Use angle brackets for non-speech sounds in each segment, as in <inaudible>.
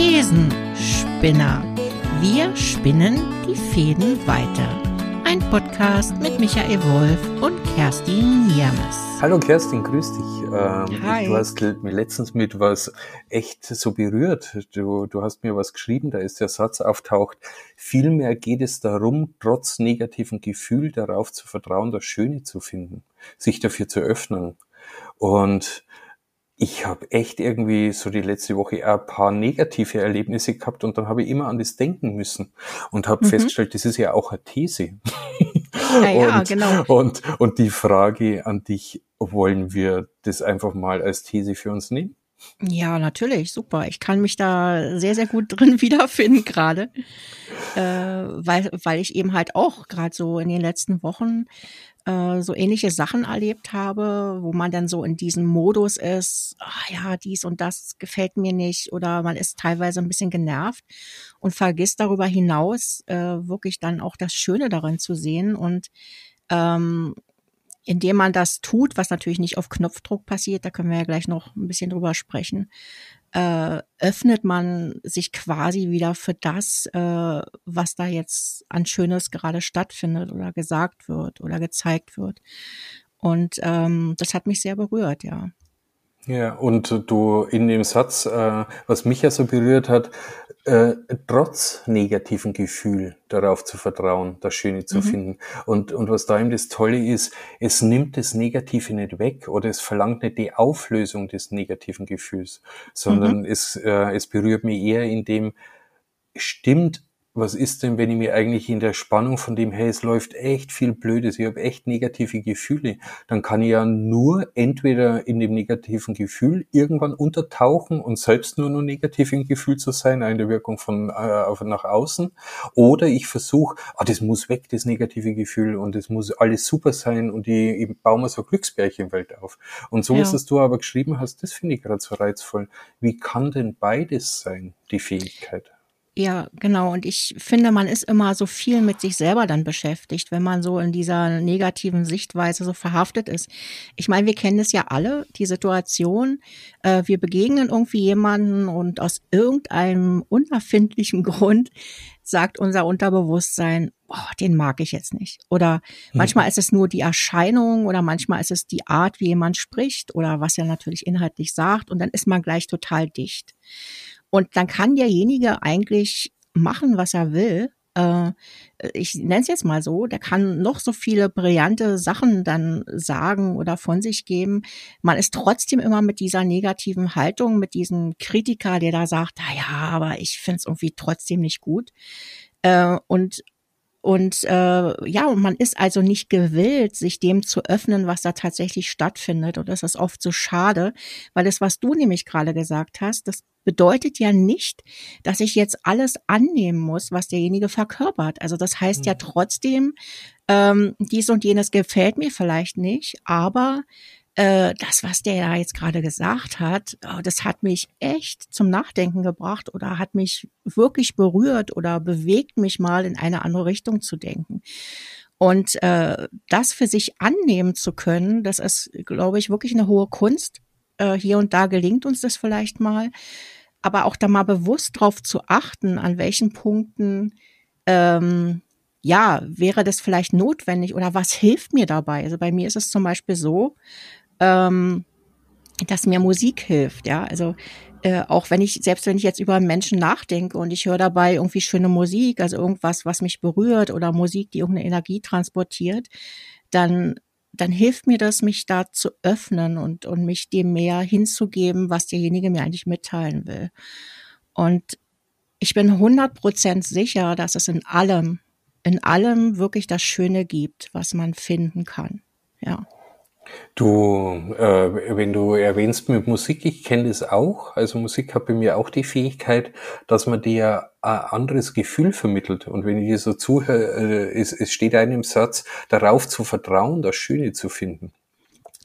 Thesenspinner. Wir spinnen die Fäden weiter. Ein Podcast mit Michael Wolf und Kerstin Niermes. Hallo Kerstin, grüß dich. Ähm, Hi. Du hast mir letztens mit was echt so berührt. Du, du hast mir was geschrieben, da ist der Satz auftaucht. Vielmehr geht es darum, trotz negativen Gefühl darauf zu vertrauen, das Schöne zu finden, sich dafür zu öffnen. Und ich habe echt irgendwie so die letzte Woche ein paar negative Erlebnisse gehabt und dann habe ich immer an das denken müssen und habe mhm. festgestellt, das ist ja auch eine These. Ja, ja, und, genau. Und, und die Frage an dich, wollen wir das einfach mal als These für uns nehmen? Ja, natürlich, super. Ich kann mich da sehr, sehr gut <laughs> drin wiederfinden gerade, äh, weil, weil ich eben halt auch gerade so in den letzten Wochen äh, so ähnliche Sachen erlebt habe, wo man dann so in diesem Modus ist, ach ja, dies und das gefällt mir nicht oder man ist teilweise ein bisschen genervt und vergisst darüber hinaus äh, wirklich dann auch das Schöne darin zu sehen und ähm, indem man das tut, was natürlich nicht auf Knopfdruck passiert, da können wir ja gleich noch ein bisschen drüber sprechen, äh, öffnet man sich quasi wieder für das, äh, was da jetzt an Schönes gerade stattfindet oder gesagt wird oder gezeigt wird. Und ähm, das hat mich sehr berührt, ja. Ja, und du in dem Satz, äh, was mich ja so berührt hat, äh, trotz negativen Gefühl darauf zu vertrauen, das Schöne zu mhm. finden. Und, und was da eben das Tolle ist, es nimmt das Negative nicht weg oder es verlangt nicht die Auflösung des negativen Gefühls, sondern mhm. es, äh, es berührt mich eher in dem, stimmt was ist denn, wenn ich mir eigentlich in der Spannung von dem, hey, es läuft echt viel Blödes, ich habe echt negative Gefühle, dann kann ich ja nur entweder in dem negativen Gefühl irgendwann untertauchen und selbst nur nur negativ im Gefühl zu sein, in der Wirkung von äh, nach außen, oder ich versuche, ah, das muss weg, das negative Gefühl, und es muss alles super sein und ich, ich baue mir so Glücksbärchenwelt auf. Und so, ja. was du aber geschrieben hast, das finde ich gerade so reizvoll. Wie kann denn beides sein, die Fähigkeit? Ja, genau. Und ich finde, man ist immer so viel mit sich selber dann beschäftigt, wenn man so in dieser negativen Sichtweise so verhaftet ist. Ich meine, wir kennen es ja alle, die Situation. Äh, wir begegnen irgendwie jemanden und aus irgendeinem unerfindlichen <laughs> Grund sagt unser Unterbewusstsein, oh, den mag ich jetzt nicht. Oder hm. manchmal ist es nur die Erscheinung oder manchmal ist es die Art, wie jemand spricht oder was er natürlich inhaltlich sagt und dann ist man gleich total dicht. Und dann kann derjenige eigentlich machen, was er will. Äh, ich nenne es jetzt mal so, der kann noch so viele brillante Sachen dann sagen oder von sich geben. Man ist trotzdem immer mit dieser negativen Haltung, mit diesem Kritiker, der da sagt, na ja, aber ich finde es irgendwie trotzdem nicht gut. Äh, und und äh, ja, und man ist also nicht gewillt, sich dem zu öffnen, was da tatsächlich stattfindet. Und das ist oft so schade, weil das, was du nämlich gerade gesagt hast, das bedeutet ja nicht, dass ich jetzt alles annehmen muss, was derjenige verkörpert. Also das heißt ja mhm. trotzdem, ähm, dies und jenes gefällt mir vielleicht nicht, aber äh, das, was der ja jetzt gerade gesagt hat, oh, das hat mich echt zum Nachdenken gebracht oder hat mich wirklich berührt oder bewegt mich mal in eine andere Richtung zu denken. Und äh, das für sich annehmen zu können, das ist, glaube ich, wirklich eine hohe Kunst. Äh, hier und da gelingt uns das vielleicht mal. Aber auch da mal bewusst drauf zu achten, an welchen Punkten ähm, ja, wäre das vielleicht notwendig oder was hilft mir dabei? Also bei mir ist es zum Beispiel so, ähm, dass mir Musik hilft, ja. Also äh, auch wenn ich, selbst wenn ich jetzt über einen Menschen nachdenke und ich höre dabei irgendwie schöne Musik, also irgendwas, was mich berührt oder Musik, die irgendeine Energie transportiert, dann, dann hilft mir das, mich da zu öffnen und, und mich dem mehr hinzugeben, was derjenige mir eigentlich mitteilen will. Und ich bin 100% sicher, dass es in allem, in allem wirklich das Schöne gibt, was man finden kann. Ja. Du, äh, wenn du erwähnst mit Musik, ich kenne das auch. Also Musik hat bei mir auch die Fähigkeit, dass man dir ein anderes Gefühl vermittelt. Und wenn ich dir so zuhöre, äh, es, es steht einem Satz, darauf zu vertrauen, das Schöne zu finden.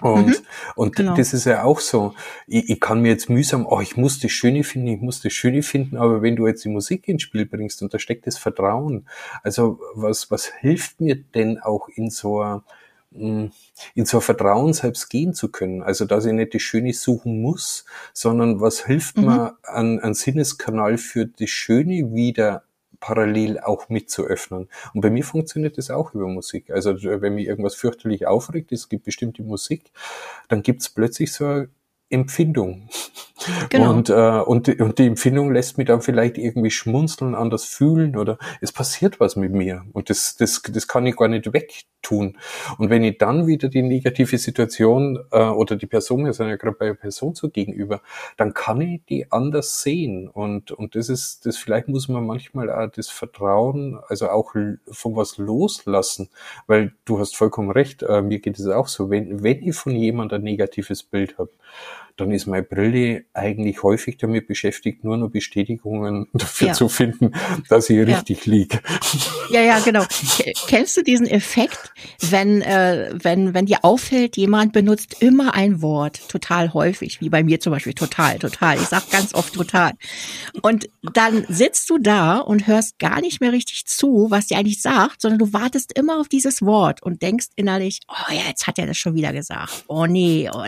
Und, mhm, und genau. das ist ja auch so. Ich, ich kann mir jetzt mühsam, oh, ich muss das Schöne finden, ich muss das Schöne finden, aber wenn du jetzt die Musik ins Spiel bringst und da steckt das Vertrauen, also was, was hilft mir denn auch in so einer in so ein Vertrauen selbst gehen zu können. Also, dass ich nicht die Schöne suchen muss, sondern was hilft mhm. mir an, an Sinneskanal für das Schöne wieder parallel auch mitzuöffnen. Und bei mir funktioniert das auch über Musik. Also wenn mich irgendwas fürchterlich aufregt, es gibt bestimmte Musik, dann gibt's plötzlich so Empfindung. Genau. Und, äh, und, und die Empfindung lässt mich dann vielleicht irgendwie schmunzeln, anders fühlen oder es passiert was mit mir. Und das, das, das kann ich gar nicht wegtun. Und wenn ich dann wieder die negative Situation äh, oder die Person, wir sind ja gerade bei der Person so gegenüber, dann kann ich die anders sehen. Und, und das ist, das vielleicht muss man manchmal auch das Vertrauen, also auch von was loslassen. Weil du hast vollkommen recht, äh, mir geht es auch so, wenn, wenn ich von jemandem ein negatives Bild habe, dann ist meine Brille eigentlich häufig damit beschäftigt, nur noch Bestätigungen <laughs> dafür ja. zu finden, dass ich richtig ja. liege. Ja, ja, genau. <laughs> Kennst du diesen Effekt, wenn, äh, wenn, wenn dir auffällt, jemand benutzt immer ein Wort, total häufig, wie bei mir zum Beispiel, total, total. Ich sag ganz oft total. Und dann sitzt du da und hörst gar nicht mehr richtig zu, was dir eigentlich sagt, sondern du wartest immer auf dieses Wort und denkst innerlich, oh ja, jetzt hat er das schon wieder gesagt. Oh nee, oh,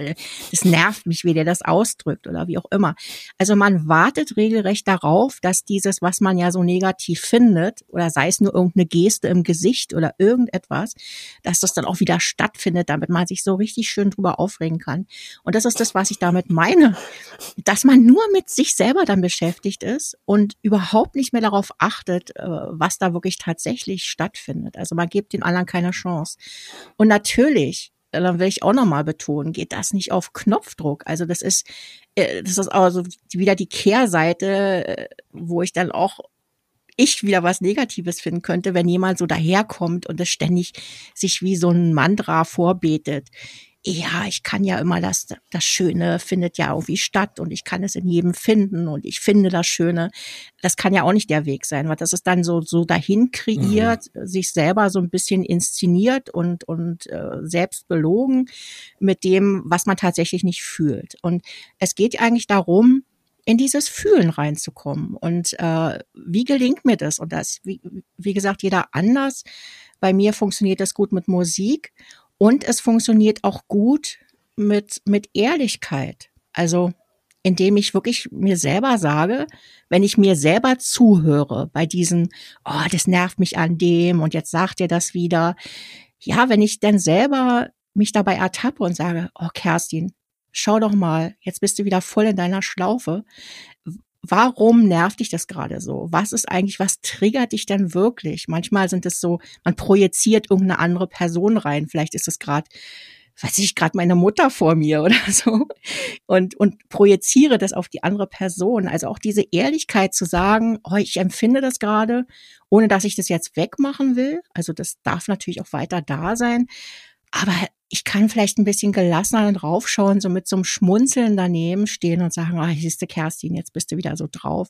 das nervt mich wieder der das ausdrückt oder wie auch immer. Also man wartet regelrecht darauf, dass dieses, was man ja so negativ findet, oder sei es nur irgendeine Geste im Gesicht oder irgendetwas, dass das dann auch wieder stattfindet, damit man sich so richtig schön drüber aufregen kann. Und das ist das, was ich damit meine, dass man nur mit sich selber dann beschäftigt ist und überhaupt nicht mehr darauf achtet, äh, was da wirklich tatsächlich stattfindet. Also man gibt den anderen keine Chance. Und natürlich dann will ich auch nochmal betonen, geht das nicht auf Knopfdruck. Also das ist, äh, das ist also wieder die Kehrseite, äh, wo ich dann auch ich wieder was Negatives finden könnte, wenn jemand so daherkommt und es ständig sich wie so ein Mantra vorbetet ja, ich kann ja immer das, das Schöne findet ja irgendwie statt und ich kann es in jedem finden und ich finde das Schöne. Das kann ja auch nicht der Weg sein, weil das ist dann so, so dahin kreiert, mhm. sich selber so ein bisschen inszeniert und, und äh, selbst belogen mit dem, was man tatsächlich nicht fühlt. Und es geht eigentlich darum, in dieses Fühlen reinzukommen. Und äh, wie gelingt mir das? Und das, wie, wie gesagt, jeder anders. Bei mir funktioniert das gut mit Musik und es funktioniert auch gut mit, mit Ehrlichkeit. Also, indem ich wirklich mir selber sage, wenn ich mir selber zuhöre bei diesen, oh, das nervt mich an dem und jetzt sagt ihr das wieder. Ja, wenn ich dann selber mich dabei ertappe und sage, oh, Kerstin, schau doch mal, jetzt bist du wieder voll in deiner Schlaufe. Warum nervt dich das gerade so? Was ist eigentlich, was triggert dich denn wirklich? Manchmal sind es so, man projiziert irgendeine andere Person rein. Vielleicht ist es gerade, weiß ich, gerade meine Mutter vor mir <laughs> oder so. Und, und projiziere das auf die andere Person. Also auch diese Ehrlichkeit zu sagen, oh, ich empfinde das gerade, ohne dass ich das jetzt wegmachen will. Also das darf natürlich auch weiter da sein. Aber ich kann vielleicht ein bisschen gelassener draufschauen, so mit so einem Schmunzeln daneben stehen und sagen, ah, siehste Kerstin, jetzt bist du wieder so drauf.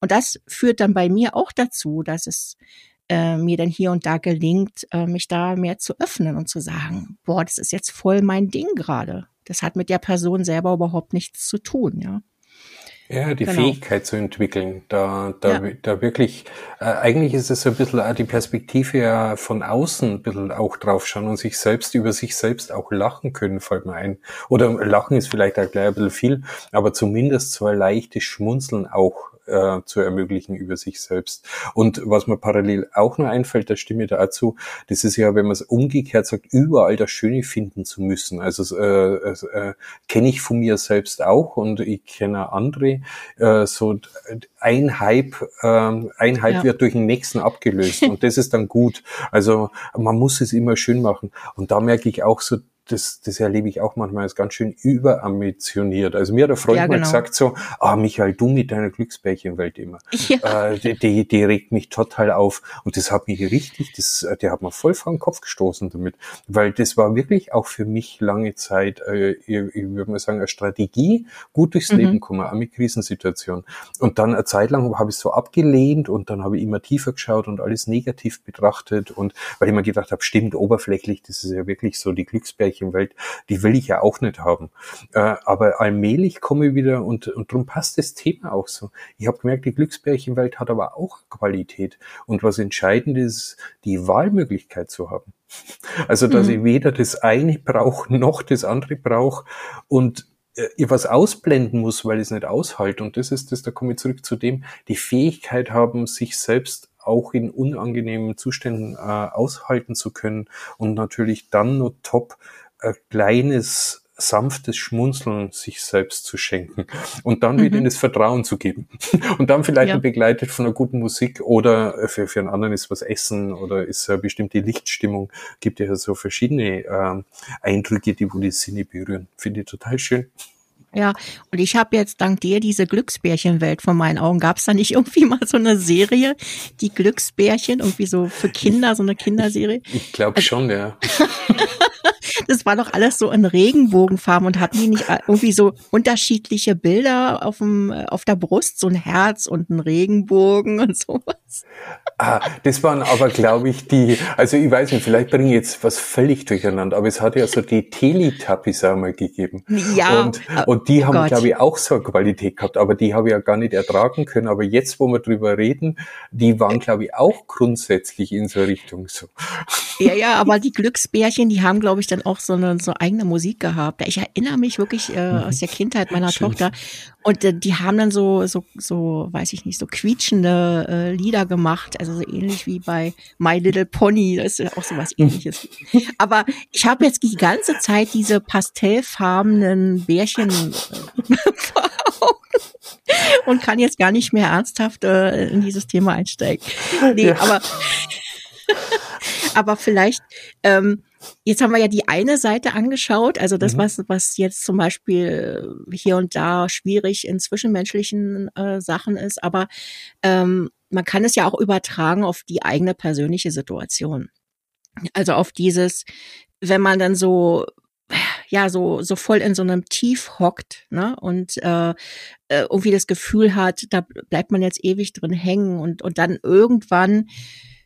Und das führt dann bei mir auch dazu, dass es äh, mir dann hier und da gelingt, äh, mich da mehr zu öffnen und zu sagen, boah, das ist jetzt voll mein Ding gerade. Das hat mit der Person selber überhaupt nichts zu tun, ja. Ja, die genau. Fähigkeit zu entwickeln, da, da, ja. da wirklich, äh, eigentlich ist es so ein bisschen auch die Perspektive ja von außen ein bisschen auch draufschauen und sich selbst über sich selbst auch lachen können, fällt mir ein. Oder lachen ist vielleicht auch gleich ein bisschen viel, aber zumindest so ein leichtes Schmunzeln auch äh, zu ermöglichen über sich selbst. Und was mir parallel auch noch einfällt, da stimme ich dazu, das ist ja, wenn man es umgekehrt sagt, überall das Schöne finden zu müssen. Also äh, äh, kenne ich von mir selbst auch und ich kenne andere. Äh, so ein Hype, äh, ein Hype ja. wird durch den nächsten abgelöst und das ist dann gut. Also man muss es immer schön machen. Und da merke ich auch so, das, das erlebe ich auch manchmal als ganz schön überambitioniert. Also mir hat ein Freund ja, genau. mal gesagt so, ah Michael, du mit deiner Glücksbärchenwelt immer, <laughs> ja. äh, die, die, die regt mich total auf. Und das hat mich richtig, das, der hat mir voll vor den Kopf gestoßen damit, weil das war wirklich auch für mich lange Zeit, äh, ich, ich würde mal sagen, eine Strategie, gut durchs mhm. Leben kommen, auch mit Krisensituationen. Und dann eine Zeit lang habe ich so abgelehnt und dann habe ich immer tiefer geschaut und alles negativ betrachtet und weil ich mir gedacht habe, stimmt, oberflächlich, das ist ja wirklich so die Glücksbärchen Glücksbärchenwelt, die will ich ja auch nicht haben. Äh, aber allmählich komme ich wieder und, und darum passt das Thema auch so. Ich habe gemerkt, die Glücksbärchenwelt hat aber auch Qualität. Und was entscheidend ist, die Wahlmöglichkeit zu haben. Also, dass mhm. ich weder das eine brauche noch das andere brauche und äh, was ausblenden muss, weil ich es nicht aushalte. Und das ist das, da komme ich zurück zu dem, die Fähigkeit haben, sich selbst auch in unangenehmen Zuständen äh, aushalten zu können und natürlich dann nur top ein kleines sanftes Schmunzeln sich selbst zu schenken und dann wieder mhm. in das Vertrauen zu geben. <laughs> Und dann vielleicht ja. begleitet von einer guten Musik oder für, für einen anderen ist was Essen oder ist eine bestimmte Lichtstimmung. Gibt ja so verschiedene äh, Eindrücke, die wohl die Sinne berühren. Finde ich total schön. Ja, und ich habe jetzt dank dir diese Glücksbärchenwelt vor meinen Augen. Gab es da nicht irgendwie mal so eine Serie, die Glücksbärchen, irgendwie so für Kinder, so eine Kinderserie? Ich glaube also, schon, ja. <laughs> das war doch alles so in Regenbogenfarben und hatten die nicht irgendwie so unterschiedliche Bilder auf, dem, auf der Brust, so ein Herz und ein Regenbogen und sowas? Ah, das waren aber, glaube ich, die, also ich weiß nicht, vielleicht bringe ich jetzt was völlig durcheinander, aber es hat ja so die Teletubbies einmal gegeben. Ja. Und, und die haben, glaube ich, auch so eine Qualität gehabt, aber die habe ich ja gar nicht ertragen können. Aber jetzt, wo wir drüber reden, die waren, glaube ich, auch grundsätzlich in so Richtung so. Ja, ja, aber die Glücksbärchen, die haben, glaube ich, dann auch so eine so eigene Musik gehabt. Ich erinnere mich wirklich äh, aus der Kindheit meiner Schön. Tochter. Und äh, die haben dann so, so, so, weiß ich nicht, so quietschende äh, Lieder gemacht. Also so ähnlich wie bei My Little Pony. Das ist ja auch so was ähnliches. Aber ich habe jetzt die ganze Zeit diese pastellfarbenen Bärchen äh, vor Augen <laughs> und kann jetzt gar nicht mehr ernsthaft äh, in dieses Thema einsteigen. Nee, ja. aber <laughs> aber vielleicht, ähm, jetzt haben wir ja die eine Seite angeschaut, also das, mhm. was, was jetzt zum Beispiel hier und da schwierig in zwischenmenschlichen äh, Sachen ist, aber ähm, man kann es ja auch übertragen auf die eigene persönliche Situation. Also auf dieses, wenn man dann so ja so so voll in so einem Tief hockt ne und äh, äh, irgendwie das Gefühl hat da bleibt man jetzt ewig drin hängen und und dann irgendwann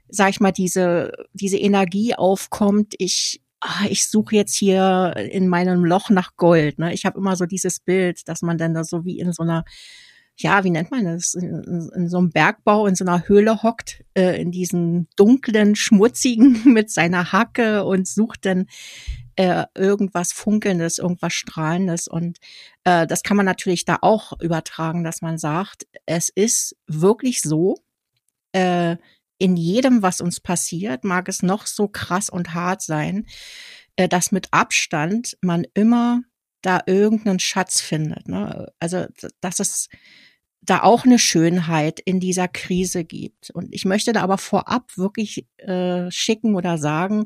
sag ich mal, diese, diese Energie aufkommt, ich, ah, ich suche jetzt hier in meinem Loch nach Gold. Ne? Ich habe immer so dieses Bild, dass man dann da so wie in so einer, ja, wie nennt man das, in, in so einem Bergbau, in so einer Höhle hockt, äh, in diesen dunklen, schmutzigen <laughs> mit seiner Hacke und sucht dann äh, irgendwas Funkelndes, irgendwas Strahlendes. Und äh, das kann man natürlich da auch übertragen, dass man sagt, es ist wirklich so, äh, in jedem, was uns passiert, mag es noch so krass und hart sein, äh, dass mit Abstand man immer da irgendeinen Schatz findet. Ne? Also, dass es da auch eine Schönheit in dieser Krise gibt. Und ich möchte da aber vorab wirklich äh, schicken oder sagen,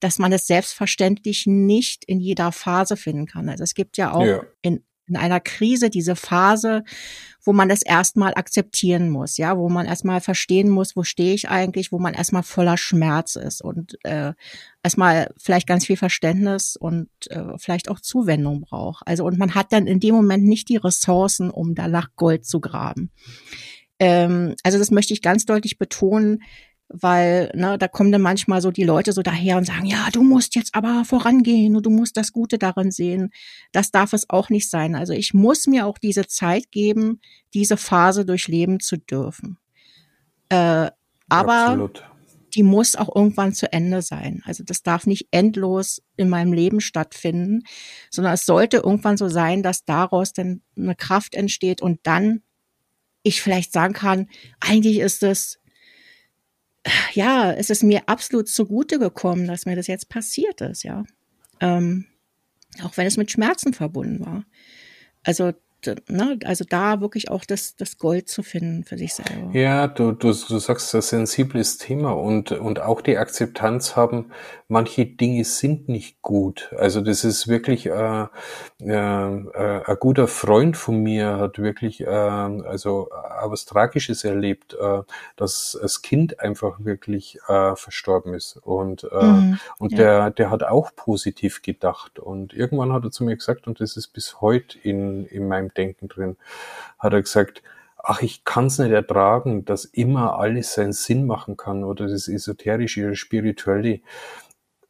dass man es selbstverständlich nicht in jeder Phase finden kann. Also es gibt ja auch ja. in in einer Krise diese Phase, wo man das erstmal akzeptieren muss, ja, wo man erstmal verstehen muss, wo stehe ich eigentlich, wo man erstmal voller Schmerz ist und äh, erstmal vielleicht ganz viel Verständnis und äh, vielleicht auch Zuwendung braucht. Also und man hat dann in dem Moment nicht die Ressourcen, um da nach Gold zu graben. Ähm, also das möchte ich ganz deutlich betonen weil ne, da kommen dann manchmal so die Leute so daher und sagen, ja, du musst jetzt aber vorangehen und du musst das Gute darin sehen. Das darf es auch nicht sein. Also ich muss mir auch diese Zeit geben, diese Phase durchleben zu dürfen. Äh, aber Absolut. die muss auch irgendwann zu Ende sein. Also das darf nicht endlos in meinem Leben stattfinden, sondern es sollte irgendwann so sein, dass daraus dann eine Kraft entsteht und dann ich vielleicht sagen kann, eigentlich ist es ja, es ist mir absolut zugute gekommen, dass mir das jetzt passiert ist, ja. Ähm, auch wenn es mit Schmerzen verbunden war. Also ne, also da wirklich auch das, das Gold zu finden für sich selber. Ja, du, du, du sagst, das sensibles Thema und, und auch die Akzeptanz haben, manche Dinge sind nicht gut. Also das ist wirklich, äh, äh, äh, ein guter Freund von mir hat wirklich, äh, also äh, was Tragisches erlebt, äh, dass das Kind einfach wirklich äh, verstorben ist und, äh, mhm, und ja. der, der hat auch positiv gedacht und irgendwann hat er zu mir gesagt, und das ist bis heute in, in meinem Denken drin, hat er gesagt, ach, ich kann es nicht ertragen, dass immer alles seinen Sinn machen kann oder das Esoterische oder Spirituelle.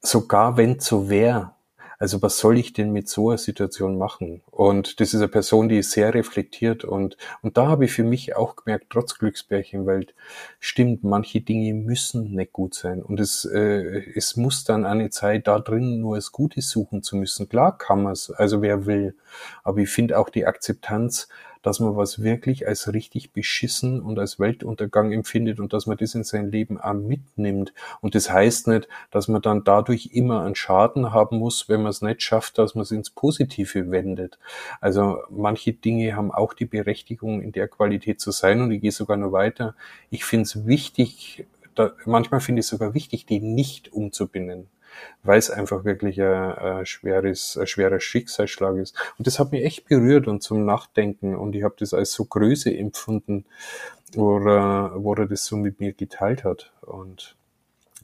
Sogar wenn so wäre. Also was soll ich denn mit so einer Situation machen? Und das ist eine Person, die ist sehr reflektiert und, und da habe ich für mich auch gemerkt, trotz Glücksbärchenwelt, stimmt, manche Dinge müssen nicht gut sein und es, äh, es muss dann eine Zeit da drin nur das Gute suchen zu müssen. Klar kann man es, also wer will, aber ich finde auch die Akzeptanz, dass man was wirklich als richtig beschissen und als Weltuntergang empfindet und dass man das in sein Leben auch mitnimmt. Und das heißt nicht, dass man dann dadurch immer einen Schaden haben muss, wenn man es nicht schafft, dass man es ins Positive wendet. Also manche Dinge haben auch die Berechtigung, in der Qualität zu sein. Und ich gehe sogar noch weiter. Ich finde es wichtig, da, manchmal finde ich es sogar wichtig, die nicht umzubinden weil es einfach wirklich ein, ein, schweres, ein schwerer Schicksalsschlag ist. Und das hat mich echt berührt und zum Nachdenken und ich habe das als so Größe empfunden, wo er, wo er das so mit mir geteilt hat. Und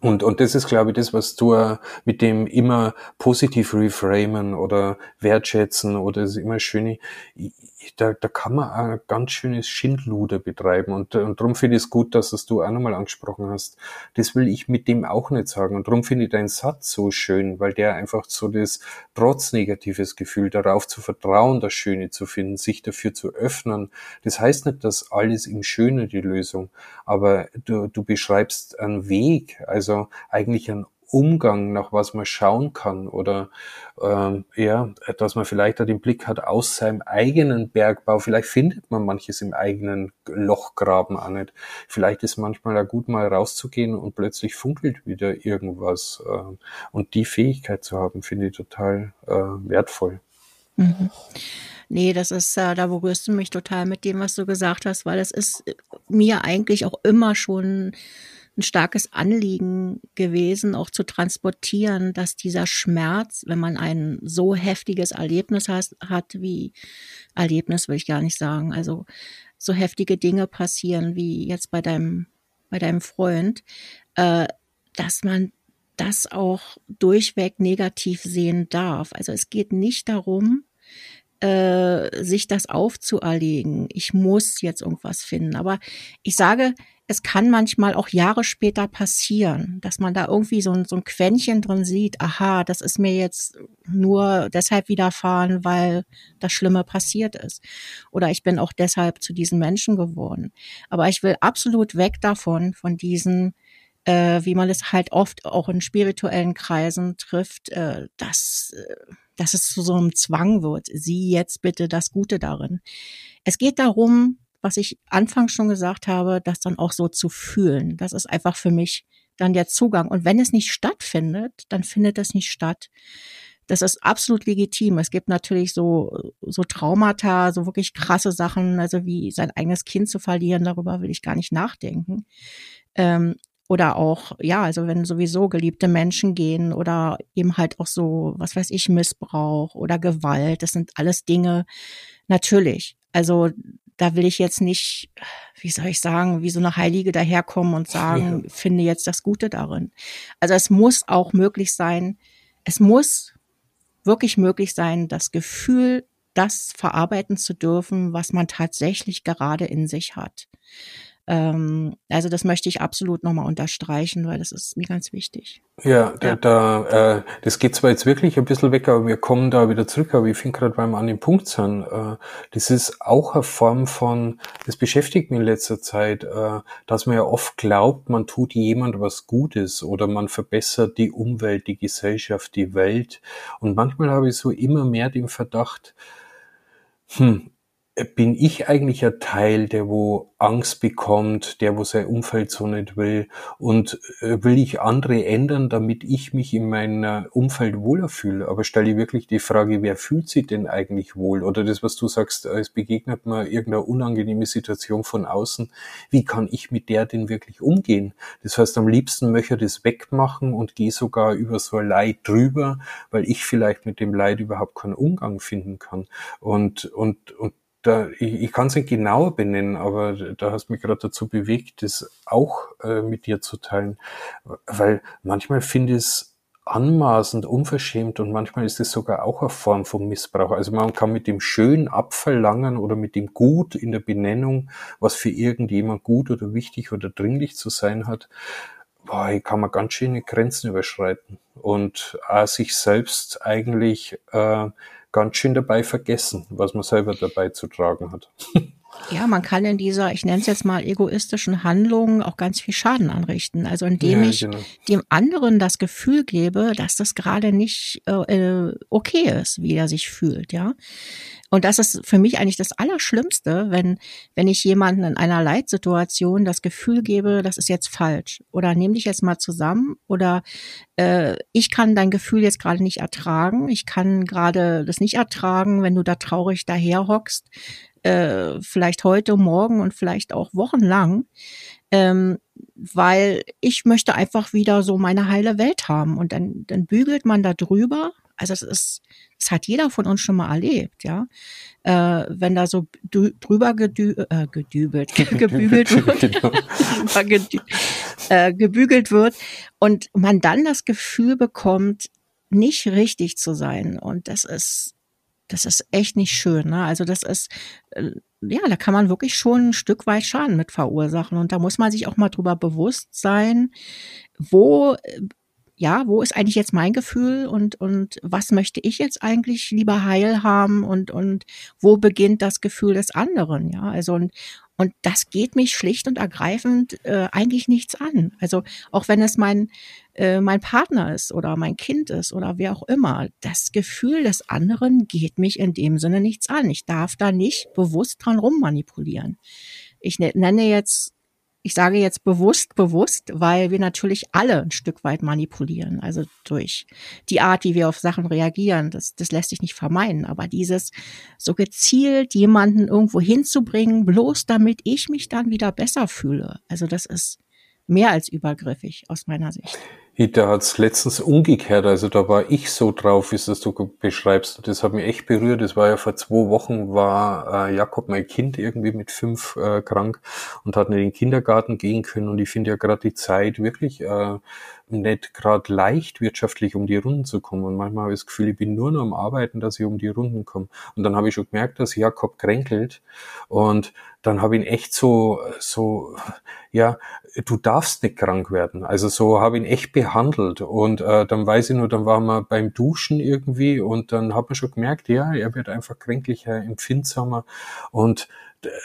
und, und das ist, glaube ich, das, was du mit dem immer positiv reframen oder wertschätzen oder das immer schöne da, da kann man ein ganz schönes Schindluder betreiben. Und, und darum finde ich es gut, dass das du auch nochmal angesprochen hast. Das will ich mit dem auch nicht sagen. Und darum finde ich deinen Satz so schön, weil der einfach so das trotz negatives Gefühl darauf zu vertrauen, das Schöne zu finden, sich dafür zu öffnen. Das heißt nicht, dass alles im Schöne die Lösung, aber du, du beschreibst einen Weg, also eigentlich einen Umgang, nach was man schauen kann oder ähm, ja, dass man vielleicht da den Blick hat aus seinem eigenen Bergbau. Vielleicht findet man manches im eigenen Lochgraben auch nicht. Vielleicht ist manchmal auch gut, mal rauszugehen und plötzlich funkelt wieder irgendwas. Äh, und die Fähigkeit zu haben, finde ich total äh, wertvoll. Mhm. Nee, das ist, äh, da berührst du mich total mit dem, was du gesagt hast, weil es ist mir eigentlich auch immer schon ein starkes Anliegen gewesen, auch zu transportieren, dass dieser Schmerz, wenn man ein so heftiges Erlebnis hat, hat wie Erlebnis will ich gar nicht sagen, also so heftige Dinge passieren wie jetzt bei deinem bei deinem Freund, äh, dass man das auch durchweg negativ sehen darf. Also es geht nicht darum, äh, sich das aufzuerlegen. Ich muss jetzt irgendwas finden. Aber ich sage, es kann manchmal auch Jahre später passieren, dass man da irgendwie so ein, so ein Quäntchen drin sieht, aha, das ist mir jetzt nur deshalb widerfahren, weil das Schlimme passiert ist. Oder ich bin auch deshalb zu diesen Menschen geworden. Aber ich will absolut weg davon, von diesen, äh, wie man es halt oft auch in spirituellen Kreisen trifft, äh, dass, dass es zu so einem Zwang wird. Sieh jetzt bitte das Gute darin. Es geht darum, was ich anfangs schon gesagt habe, das dann auch so zu fühlen. Das ist einfach für mich dann der Zugang. Und wenn es nicht stattfindet, dann findet es nicht statt. Das ist absolut legitim. Es gibt natürlich so, so Traumata, so wirklich krasse Sachen, also wie sein eigenes Kind zu verlieren, darüber will ich gar nicht nachdenken. Ähm, oder auch, ja, also wenn sowieso geliebte Menschen gehen oder eben halt auch so, was weiß ich, Missbrauch oder Gewalt, das sind alles Dinge, natürlich. Also da will ich jetzt nicht, wie soll ich sagen, wie so eine Heilige daherkommen und sagen, ja. finde jetzt das Gute darin. Also es muss auch möglich sein, es muss wirklich möglich sein, das Gefühl, das verarbeiten zu dürfen, was man tatsächlich gerade in sich hat. Ähm, also das möchte ich absolut nochmal unterstreichen, weil das ist mir ganz wichtig. Ja, da, ja. da äh, das geht zwar jetzt wirklich ein bisschen weg, aber wir kommen da wieder zurück, aber ich finde gerade, weil wir an dem Punkt sind, äh, das ist auch eine Form von, das beschäftigt mich in letzter Zeit, äh, dass man ja oft glaubt, man tut jemand was Gutes oder man verbessert die Umwelt, die Gesellschaft, die Welt. Und manchmal habe ich so immer mehr den Verdacht, hm, bin ich eigentlich ein Teil, der wo Angst bekommt, der wo sein Umfeld so nicht will und äh, will ich andere ändern, damit ich mich in meinem Umfeld wohler fühle? Aber stelle ich wirklich die Frage, wer fühlt sich denn eigentlich wohl? Oder das, was du sagst, es begegnet mir irgendeine unangenehme Situation von außen. Wie kann ich mit der denn wirklich umgehen? Das heißt, am liebsten möchte ich das wegmachen und gehe sogar über so ein Leid drüber, weil ich vielleicht mit dem Leid überhaupt keinen Umgang finden kann. Und, und, und da, ich, ich kann es nicht genauer benennen, aber da hast mich gerade dazu bewegt, das auch äh, mit dir zu teilen. Weil manchmal finde ich es anmaßend, unverschämt und manchmal ist es sogar auch eine Form von Missbrauch. Also man kann mit dem Schön abverlangen oder mit dem Gut in der Benennung, was für irgendjemand gut oder wichtig oder dringlich zu sein hat, boah, hier kann man ganz schöne Grenzen überschreiten und auch sich selbst eigentlich äh, ganz schön dabei vergessen, was man selber dabei zu tragen hat. <laughs> Ja, man kann in dieser, ich nenne es jetzt mal egoistischen Handlung auch ganz viel Schaden anrichten. Also indem ja, ich genau. dem anderen das Gefühl gebe, dass das gerade nicht äh, äh, okay ist, wie er sich fühlt, ja. Und das ist für mich eigentlich das Allerschlimmste, wenn, wenn ich jemanden in einer Leitsituation das Gefühl gebe, das ist jetzt falsch. Oder nimm dich jetzt mal zusammen oder äh, ich kann dein Gefühl jetzt gerade nicht ertragen. Ich kann gerade das nicht ertragen, wenn du da traurig daher hockst äh, vielleicht heute, morgen und vielleicht auch wochenlang, ähm, weil ich möchte einfach wieder so meine heile Welt haben und dann, dann bügelt man da drüber. Also es ist, das hat jeder von uns schon mal erlebt, ja. Äh, wenn da so drüber gedü äh, gedübelt, <laughs> <laughs> gebügelt <laughs> wird, genau. äh, gebügelt wird und man dann das Gefühl bekommt, nicht richtig zu sein. Und das ist das ist echt nicht schön. Ne? Also das ist, äh, ja, da kann man wirklich schon ein Stück weit Schaden mit verursachen. Und da muss man sich auch mal drüber bewusst sein, wo, äh, ja, wo ist eigentlich jetzt mein Gefühl und, und was möchte ich jetzt eigentlich lieber heil haben und, und wo beginnt das Gefühl des anderen, ja, also und, und das geht mich schlicht und ergreifend äh, eigentlich nichts an. Also auch wenn es mein, äh, mein Partner ist oder mein Kind ist oder wer auch immer, das Gefühl des anderen geht mich in dem Sinne nichts an. Ich darf da nicht bewusst dran rummanipulieren. Ich ne-, nenne jetzt ich sage jetzt bewusst, bewusst, weil wir natürlich alle ein Stück weit manipulieren. Also durch die Art, wie wir auf Sachen reagieren, das, das lässt sich nicht vermeiden. Aber dieses so gezielt jemanden irgendwo hinzubringen, bloß damit ich mich dann wieder besser fühle. Also das ist mehr als übergriffig aus meiner Sicht. Da hat's letztens umgekehrt, also da war ich so drauf, wie es das du beschreibst. Das hat mich echt berührt. Das war ja vor zwei Wochen, war äh, Jakob, mein Kind, irgendwie mit fünf äh, krank und hat in den Kindergarten gehen können. Und ich finde ja gerade die Zeit wirklich äh, nicht gerade leicht wirtschaftlich um die Runden zu kommen. Und manchmal habe ich das Gefühl, ich bin nur noch am Arbeiten, dass ich um die Runden komme. Und dann habe ich schon gemerkt, dass Jakob kränkelt. Und dann habe ich ihn echt so, so, ja, du darfst nicht krank werden. Also so habe ich ihn echt behandelt. Und äh, dann weiß ich nur, dann waren wir beim Duschen irgendwie und dann hat man schon gemerkt, ja, er wird einfach kränklicher, empfindsamer. Und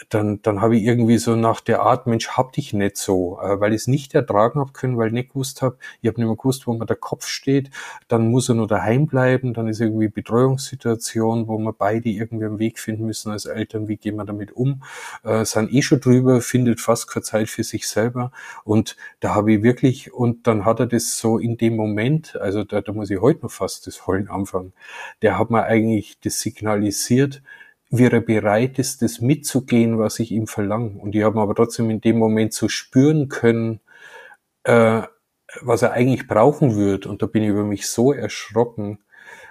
dann, dann habe ich irgendwie so nach der Art, Mensch, hab dich nicht so, äh, weil ich es nicht ertragen habe können, weil ich nicht gewusst habe, ich habe nicht mehr gewusst, wo mir der Kopf steht, dann muss er nur daheim bleiben, dann ist irgendwie Betreuungssituation, wo wir beide irgendwie einen Weg finden müssen als Eltern, wie gehen wir damit um, äh, sind eh schon drüber, findet fast keine Zeit für sich selber. Und da habe ich wirklich, und dann hat er das so in dem Moment, also da, da muss ich heute noch fast das Heulen anfangen, der hat mir eigentlich das signalisiert, wie er bereit ist, das mitzugehen, was ich ihm verlange. Und ich habe aber trotzdem in dem Moment so spüren können, äh, was er eigentlich brauchen wird. Und da bin ich über mich so erschrocken.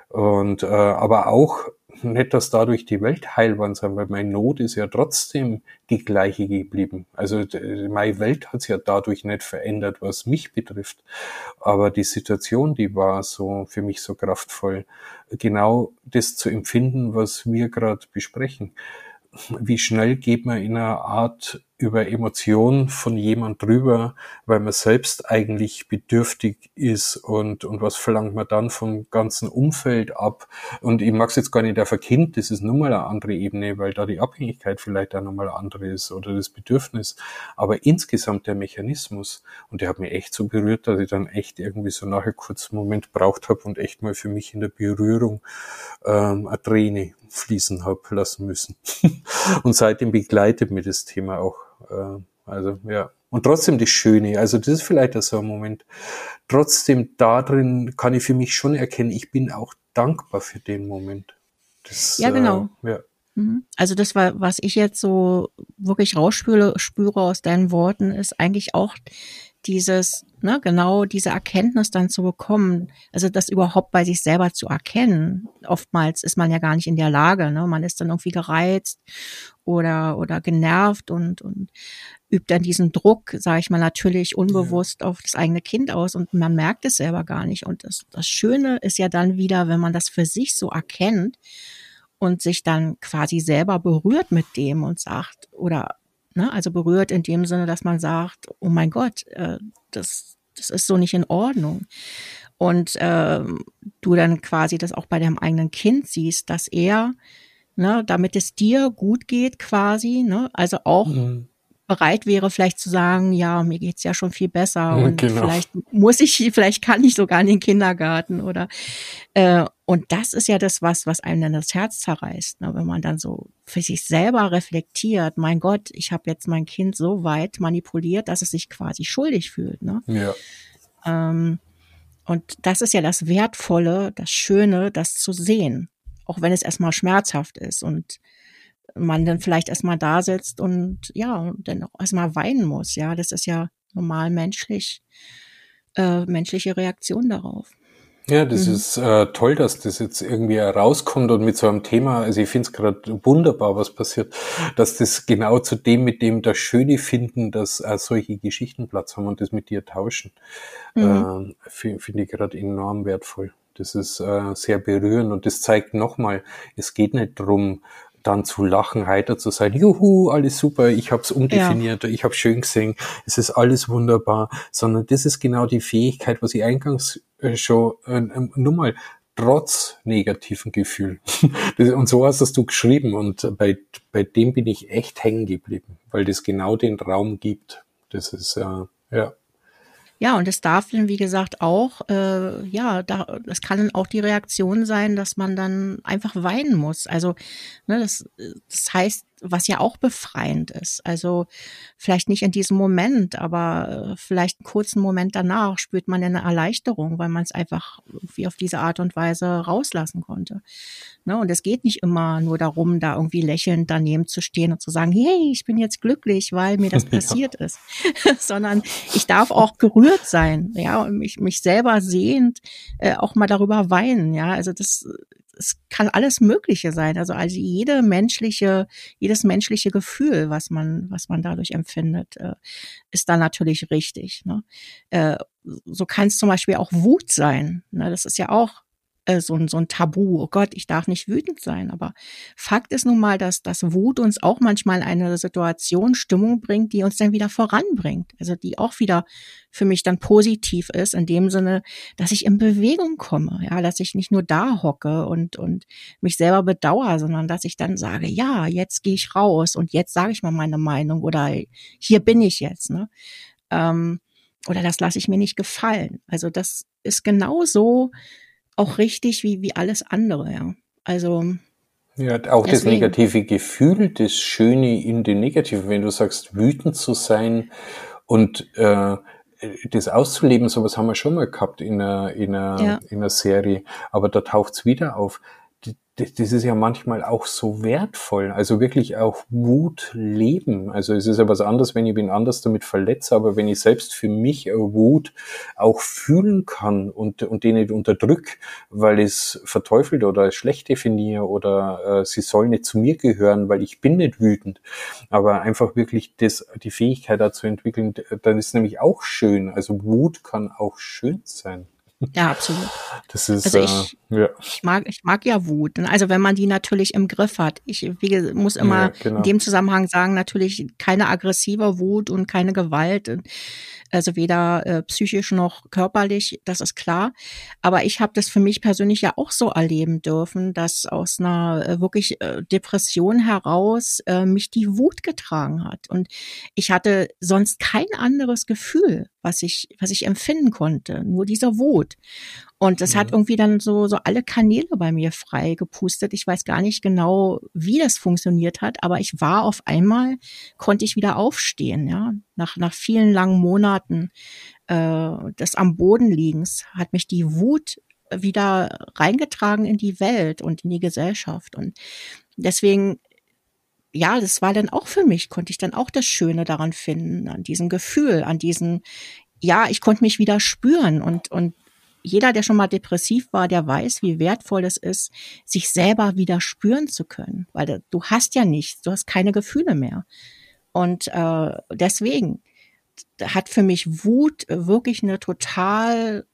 Und äh, aber auch nicht, dass dadurch die Welt heilbar sein, weil meine Not ist ja trotzdem die gleiche geblieben. Also meine Welt hat sich ja dadurch nicht verändert, was mich betrifft. Aber die Situation, die war so für mich so kraftvoll, genau das zu empfinden, was wir gerade besprechen. Wie schnell geht man in einer Art über Emotionen von jemand drüber, weil man selbst eigentlich bedürftig ist und, und was verlangt man dann vom ganzen Umfeld ab. Und ich mag es jetzt gar nicht auf ein Kind, das ist nun mal eine andere Ebene, weil da die Abhängigkeit vielleicht auch nochmal andere ist oder das Bedürfnis. Aber insgesamt der Mechanismus, und der hat mich echt so berührt, dass ich dann echt irgendwie so nachher kurz einen Moment braucht habe und echt mal für mich in der Berührung ähm, eine Träne fließen habe lassen müssen. <laughs> und seitdem begleitet mir das Thema auch äh, also ja. Und trotzdem das Schöne, also das ist vielleicht so ein Moment. Trotzdem darin kann ich für mich schon erkennen, ich bin auch dankbar für den Moment. Das, ja, genau. Äh, ja. Mhm. Also das war, was ich jetzt so wirklich rausspüre spüre aus deinen Worten, ist eigentlich auch dieses, ne, genau diese Erkenntnis dann zu bekommen, also das überhaupt bei sich selber zu erkennen. Oftmals ist man ja gar nicht in der Lage, ne? Man ist dann irgendwie gereizt oder oder genervt und und übt dann diesen Druck, sage ich mal, natürlich unbewusst ja. auf das eigene Kind aus und man merkt es selber gar nicht. Und das, das Schöne ist ja dann wieder, wenn man das für sich so erkennt und sich dann quasi selber berührt mit dem und sagt oder Ne? Also berührt in dem Sinne, dass man sagt, oh mein Gott, äh, das, das ist so nicht in Ordnung. Und äh, du dann quasi das auch bei deinem eigenen Kind siehst, dass er, ne, damit es dir gut geht quasi, ne, also auch mhm bereit wäre, vielleicht zu sagen, ja, mir geht's ja schon viel besser und genau. vielleicht muss ich, vielleicht kann ich sogar in den Kindergarten oder äh, und das ist ja das, was, was einem dann das Herz zerreißt, ne? wenn man dann so für sich selber reflektiert, mein Gott, ich habe jetzt mein Kind so weit manipuliert, dass es sich quasi schuldig fühlt. Ne? Ja. Ähm, und das ist ja das Wertvolle, das Schöne, das zu sehen, auch wenn es erstmal schmerzhaft ist und man dann vielleicht erstmal da sitzt und ja, dann auch erstmal weinen muss. Ja, das ist ja normal menschlich, äh, menschliche Reaktion darauf. Ja, das mhm. ist äh, toll, dass das jetzt irgendwie herauskommt und mit so einem Thema, also ich finde es gerade wunderbar, was passiert, dass das genau zu dem, mit dem das Schöne finden, dass äh, solche Geschichten Platz haben und das mit dir tauschen, mhm. äh, finde find ich gerade enorm wertvoll. Das ist äh, sehr berührend und das zeigt nochmal, es geht nicht drum dann zu lachen, heiter zu sein, juhu, alles super, ich habe es umdefiniert, ja. ich habe schön gesehen, es ist alles wunderbar, sondern das ist genau die Fähigkeit, was ich eingangs äh, schon äh, nur mal trotz negativen Gefühl. <laughs> und so hast es du geschrieben und bei, bei dem bin ich echt hängen geblieben, weil das genau den Raum gibt. Das ist äh, ja. Ja, und es darf dann, wie gesagt, auch, äh, ja, da, das kann dann auch die Reaktion sein, dass man dann einfach weinen muss. Also, ne, das, das heißt, was ja auch befreiend ist. Also vielleicht nicht in diesem Moment, aber äh, vielleicht einen kurzen Moment danach spürt man eine Erleichterung, weil man es einfach irgendwie auf diese Art und Weise rauslassen konnte. Ne? Und es geht nicht immer nur darum, da irgendwie lächelnd daneben zu stehen und zu sagen, hey, ich bin jetzt glücklich, weil mir das <laughs> passiert ja. ist, <laughs> sondern ich darf auch gerührt sein, ja, und mich, mich selber sehend äh, auch mal darüber weinen, ja. Also das es kann alles Mögliche sein. Also, also jede menschliche, jedes menschliche Gefühl, was man, was man dadurch empfindet, äh, ist da natürlich richtig. Ne? Äh, so kann es zum Beispiel auch Wut sein. Ne? Das ist ja auch äh, so, ein, so ein Tabu. Oh Gott, ich darf nicht wütend sein. Aber Fakt ist nun mal, dass das Wut uns auch manchmal eine Situation, Stimmung bringt, die uns dann wieder voranbringt. Also die auch wieder für mich dann positiv ist, in dem Sinne, dass ich in Bewegung komme, ja, dass ich nicht nur da hocke und, und mich selber bedauere, sondern dass ich dann sage, ja, jetzt gehe ich raus und jetzt sage ich mal meine Meinung oder hier bin ich jetzt, ne? Ähm, oder das lasse ich mir nicht gefallen. Also das ist genauso auch richtig wie, wie alles andere, ja. Also. Ja, auch deswegen. das negative Gefühl, das Schöne in den Negativen, wenn du sagst, wütend zu sein und äh, das auszuleben, sowas haben wir schon mal gehabt in einer, in einer, ja. in einer Serie, aber da taucht's wieder auf das ist ja manchmal auch so wertvoll. Also wirklich auch Wut leben. Also es ist ja was anderes, wenn ich bin anders damit verletze, aber wenn ich selbst für mich Wut auch fühlen kann und, und den nicht unterdrück, weil es verteufelt oder schlecht definiere oder äh, sie soll nicht zu mir gehören, weil ich bin nicht wütend. Aber einfach wirklich das, die Fähigkeit dazu entwickeln, dann ist nämlich auch schön. Also Wut kann auch schön sein. Ja, absolut. Das ist, also ich, äh, ja. ich mag, ich mag ja Wut. Also wenn man die natürlich im Griff hat. Ich wie, muss immer ja, genau. in dem Zusammenhang sagen, natürlich keine aggressive Wut und keine Gewalt also weder äh, psychisch noch körperlich, das ist klar. Aber ich habe das für mich persönlich ja auch so erleben dürfen, dass aus einer äh, wirklich äh, Depression heraus äh, mich die Wut getragen hat. Und ich hatte sonst kein anderes Gefühl, was ich, was ich empfinden konnte, nur dieser Wut. Und das ja. hat irgendwie dann so, so alle Kanäle bei mir frei gepustet. Ich weiß gar nicht genau, wie das funktioniert hat, aber ich war auf einmal, konnte ich wieder aufstehen, ja. Nach, nach vielen langen Monaten äh, des am Boden liegens hat mich die Wut wieder reingetragen in die Welt und in die Gesellschaft. Und deswegen ja, das war dann auch für mich, konnte ich dann auch das Schöne daran finden, an diesem Gefühl, an diesen, ja, ich konnte mich wieder spüren und, und jeder, der schon mal depressiv war, der weiß, wie wertvoll es ist, sich selber wieder spüren zu können, weil du hast ja nichts, du hast keine Gefühle mehr. Und äh, deswegen hat für mich Wut wirklich eine total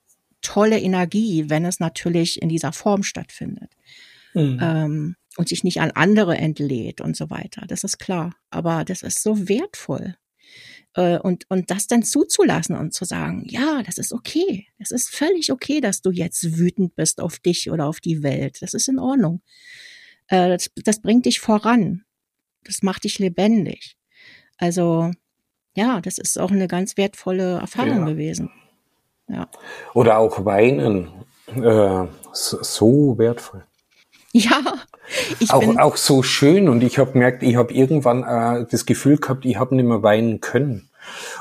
tolle Energie, wenn es natürlich in dieser Form stattfindet. Mhm. Ähm, und sich nicht an andere entlädt und so weiter. Das ist klar. Aber das ist so wertvoll. Äh, und, und das dann zuzulassen und zu sagen, ja, das ist okay. Es ist völlig okay, dass du jetzt wütend bist auf dich oder auf die Welt. Das ist in Ordnung. Äh, das, das bringt dich voran. Das macht dich lebendig. Also, ja, das ist auch eine ganz wertvolle Erfahrung ja. gewesen. Ja. Oder auch weinen. Äh, so wertvoll. Ja, ich auch, bin auch so schön und ich habe gemerkt, ich habe irgendwann äh, das Gefühl gehabt, ich habe nicht mehr weinen können.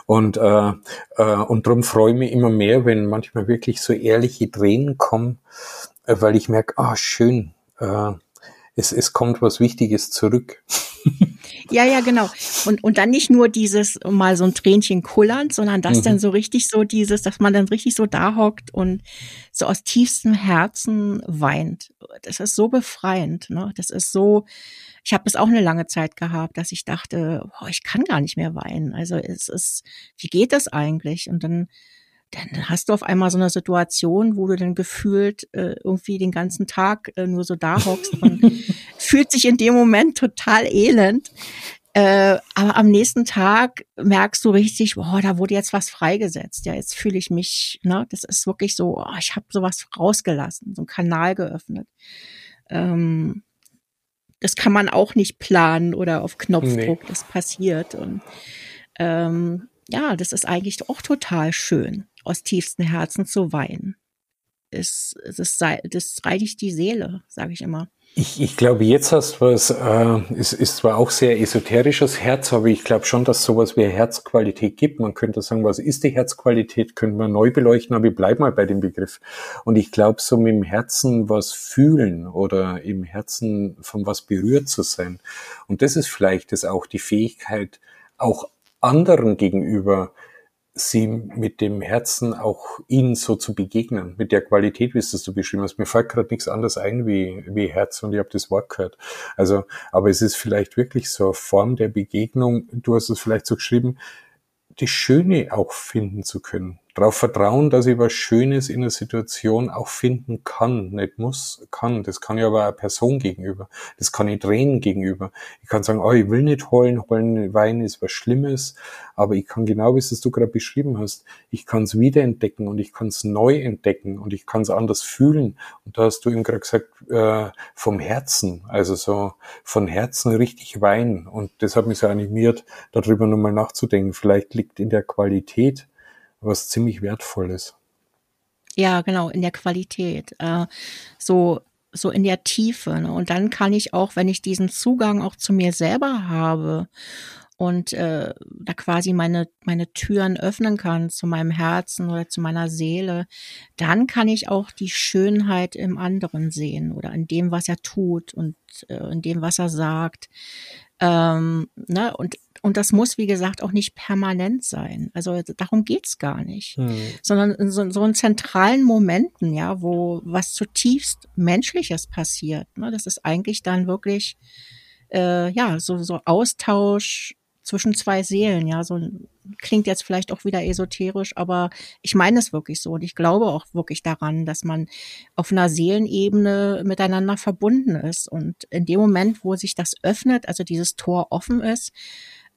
Und, äh, äh, und darum freue ich mich immer mehr, wenn manchmal wirklich so ehrliche Tränen kommen, äh, weil ich merke, ah, schön, äh, es, es kommt was Wichtiges zurück. <laughs> Ja, ja, genau. Und, und dann nicht nur dieses mal so ein Tränchen kullernd, sondern das mhm. dann so richtig so dieses, dass man dann richtig so da hockt und so aus tiefstem Herzen weint. Das ist so befreiend, ne? Das ist so, ich habe es auch eine lange Zeit gehabt, dass ich dachte, oh, ich kann gar nicht mehr weinen. Also es ist, wie geht das eigentlich? Und dann dann hast du auf einmal so eine Situation, wo du dann gefühlt äh, irgendwie den ganzen Tag äh, nur so da hockst und <laughs> fühlt sich in dem Moment total elend. Äh, aber am nächsten Tag merkst du richtig, boah, da wurde jetzt was freigesetzt. Ja, jetzt fühle ich mich, ne, das ist wirklich so, oh, ich habe sowas rausgelassen, so einen Kanal geöffnet. Ähm, das kann man auch nicht planen oder auf Knopfdruck, nee. das passiert. Und ähm, ja, das ist eigentlich auch total schön aus tiefstem Herzen zu weinen. Es, es ist, das reinigt die Seele, sage ich immer. Ich, ich glaube, jetzt hast du was, äh, ist, ist zwar auch sehr esoterisches Herz, aber ich glaube schon, dass sowas wie Herzqualität gibt. Man könnte sagen, was ist die Herzqualität, könnte man neu beleuchten, aber ich bleibe mal bei dem Begriff. Und ich glaube, so mit dem Herzen was fühlen oder im Herzen von was berührt zu sein. Und das ist vielleicht das auch die Fähigkeit, auch anderen gegenüber sie mit dem Herzen auch ihnen so zu begegnen, mit der Qualität, wie es das du beschrieben hast. Mir fällt gerade nichts anderes ein wie, wie Herz und ich habe das Wort gehört. Also, aber es ist vielleicht wirklich so eine Form der Begegnung, du hast es vielleicht so geschrieben, die Schöne auch finden zu können darauf vertrauen, dass ich was Schönes in der Situation auch finden kann, nicht muss, kann. Das kann ich aber einer Person gegenüber. Das kann ich Tränen gegenüber. Ich kann sagen, oh, ich will nicht heulen, heulen, weinen ist was Schlimmes, aber ich kann genau, wie es du gerade beschrieben hast, ich kann es wiederentdecken und ich kann es neu entdecken und ich kann es anders fühlen. Und da hast du eben gerade gesagt, äh, vom Herzen, also so von Herzen richtig weinen. Und das hat mich so animiert, darüber nochmal nachzudenken. Vielleicht liegt in der Qualität, was ziemlich wertvolles. Ja, genau, in der Qualität. Äh, so, so in der Tiefe. Ne? Und dann kann ich auch, wenn ich diesen Zugang auch zu mir selber habe und äh, da quasi meine, meine Türen öffnen kann zu meinem Herzen oder zu meiner Seele, dann kann ich auch die Schönheit im anderen sehen oder in dem, was er tut und äh, in dem, was er sagt. Ähm, ne? Und und das muss, wie gesagt, auch nicht permanent sein. Also darum geht's gar nicht. Hm. Sondern in so, so in zentralen Momenten, ja, wo was zutiefst Menschliches passiert. Ne? Das ist eigentlich dann wirklich äh, ja so, so Austausch zwischen zwei Seelen, ja, so klingt jetzt vielleicht auch wieder esoterisch, aber ich meine es wirklich so und ich glaube auch wirklich daran, dass man auf einer Seelenebene miteinander verbunden ist und in dem Moment, wo sich das öffnet, also dieses Tor offen ist,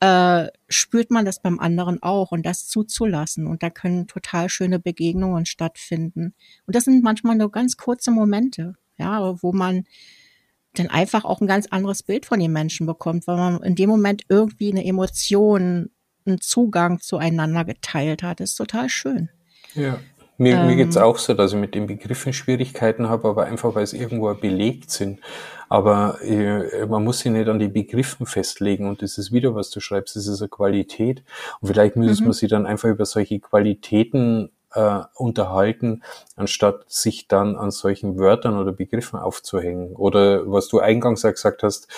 äh, spürt man das beim anderen auch und das zuzulassen. Und da können total schöne Begegnungen stattfinden. Und das sind manchmal nur ganz kurze Momente, ja, wo man dann einfach auch ein ganz anderes Bild von den Menschen bekommt, weil man in dem Moment irgendwie eine Emotion, einen Zugang zueinander geteilt hat. Das ist total schön. Ja. Mir, ähm, mir geht's auch so, dass ich mit den Begriffen Schwierigkeiten habe, aber einfach, weil es irgendwo belegt sind. Aber äh, man muss sich nicht an die Begriffen festlegen und das ist wieder, was du schreibst, das ist eine Qualität. Und vielleicht müssen mhm. wir sich dann einfach über solche Qualitäten äh, unterhalten, anstatt sich dann an solchen Wörtern oder Begriffen aufzuhängen. Oder was du eingangs gesagt hast,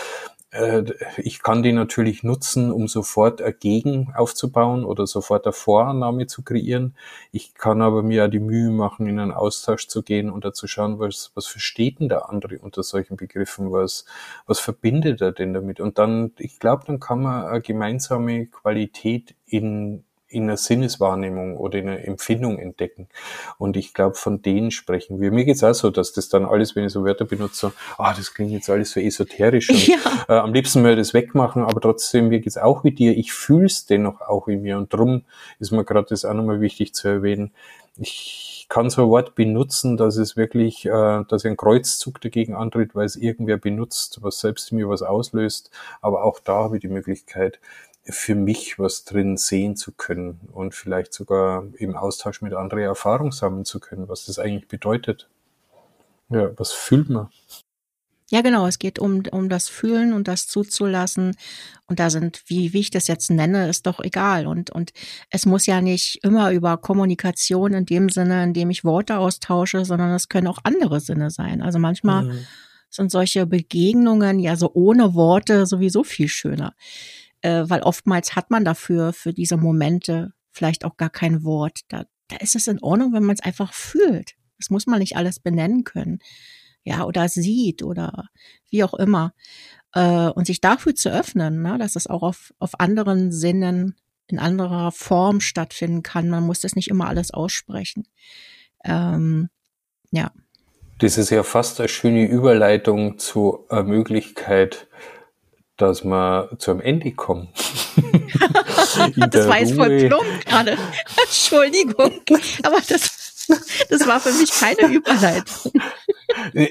ich kann die natürlich nutzen, um sofort ein Gegen aufzubauen oder sofort eine Vorannahme zu kreieren. Ich kann aber mir auch die Mühe machen, in einen Austausch zu gehen und da zu schauen, was, was versteht denn der andere unter solchen Begriffen, was, was verbindet er denn damit? Und dann, ich glaube, dann kann man eine gemeinsame Qualität in, in einer Sinneswahrnehmung oder in einer Empfindung entdecken. Und ich glaube, von denen sprechen wir. Mir geht's auch so, dass das dann alles, wenn ich so Wörter benutze, ah, das klingt jetzt alles so esoterisch. Und, <laughs> ja. äh, am liebsten möchte ich das wegmachen, aber trotzdem, mir geht's auch wie dir. Ich fühle es dennoch auch in mir. Und drum ist mir gerade das auch nochmal wichtig zu erwähnen. Ich kann so ein Wort benutzen, dass es wirklich, äh, dass ein Kreuzzug dagegen antritt, weil es irgendwer benutzt, was selbst in mir was auslöst. Aber auch da habe ich die Möglichkeit, für mich was drin sehen zu können und vielleicht sogar im Austausch mit anderen Erfahrungen sammeln zu können, was das eigentlich bedeutet. Ja, was fühlt man? Ja, genau. Es geht um, um das Fühlen und das zuzulassen. Und da sind, wie, wie ich das jetzt nenne, ist doch egal. Und, und es muss ja nicht immer über Kommunikation in dem Sinne, in dem ich Worte austausche, sondern es können auch andere Sinne sein. Also manchmal mhm. sind solche Begegnungen ja so ohne Worte sowieso viel schöner äh, weil oftmals hat man dafür, für diese Momente vielleicht auch gar kein Wort. Da, da ist es in Ordnung, wenn man es einfach fühlt. Das muss man nicht alles benennen können. Ja, oder sieht oder wie auch immer. Äh, und sich dafür zu öffnen, ne, dass es auch auf, auf anderen Sinnen in anderer Form stattfinden kann. Man muss das nicht immer alles aussprechen. Ähm, ja. Das ist ja fast eine schöne Überleitung zu einer Möglichkeit, dass wir zu einem Ende kommen. <laughs> das war jetzt voll plump gerade. <laughs> Entschuldigung. Aber das, das war für mich keine Überleitung.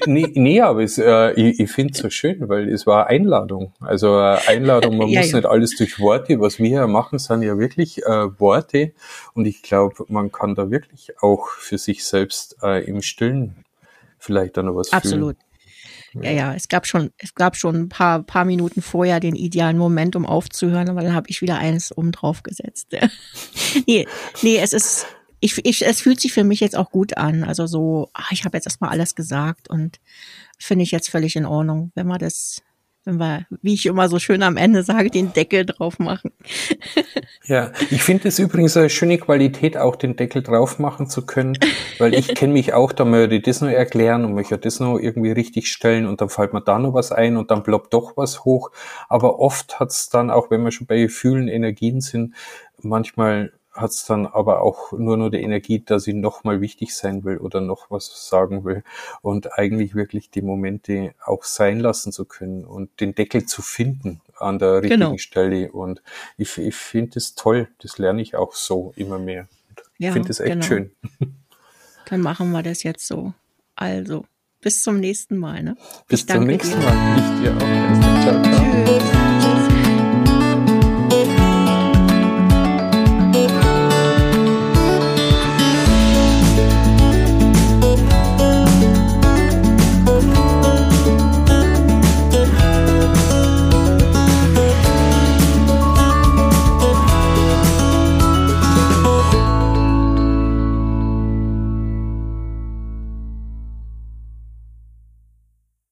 nee, nee, aber es, äh, ich, ich finde es so schön, weil es war Einladung. Also äh, Einladung, man <laughs> ja, muss ja. nicht alles durch Worte, was wir ja machen, sind ja wirklich äh, Worte. Und ich glaube, man kann da wirklich auch für sich selbst äh, im Stillen vielleicht dann noch was Absolut. Fühlen. Ja, ja, es gab schon, es gab schon ein paar, paar Minuten vorher den idealen Moment, um aufzuhören, aber dann habe ich wieder eins oben drauf gesetzt. <laughs> nee, nee, es ist, ich, ich, es fühlt sich für mich jetzt auch gut an. Also so, ach, ich habe jetzt erstmal alles gesagt und finde ich jetzt völlig in Ordnung, wenn man das wenn wir, wie ich immer so schön am Ende sage, den Deckel drauf machen. ja, ich finde es übrigens eine schöne Qualität, auch den Deckel drauf machen zu können, weil ich kenne mich auch, da möchte ich das noch erklären und möchte das noch irgendwie richtig stellen und dann fällt mir da noch was ein und dann ploppt doch was hoch. Aber oft hat es dann, auch wenn wir schon bei Gefühlen, Energien sind, manchmal hat es dann aber auch nur nur die Energie, dass ich nochmal wichtig sein will oder noch was sagen will und eigentlich wirklich die Momente auch sein lassen zu können und den Deckel zu finden an der richtigen genau. Stelle und ich, ich finde es toll, das lerne ich auch so immer mehr. Ich ja, finde es echt genau. schön. <laughs> Dann machen wir das jetzt so. Also, bis zum nächsten Mal. Ne? Bis zum nächsten dir. Mal. Ich dir auch. Ciao, ciao. Tschüss.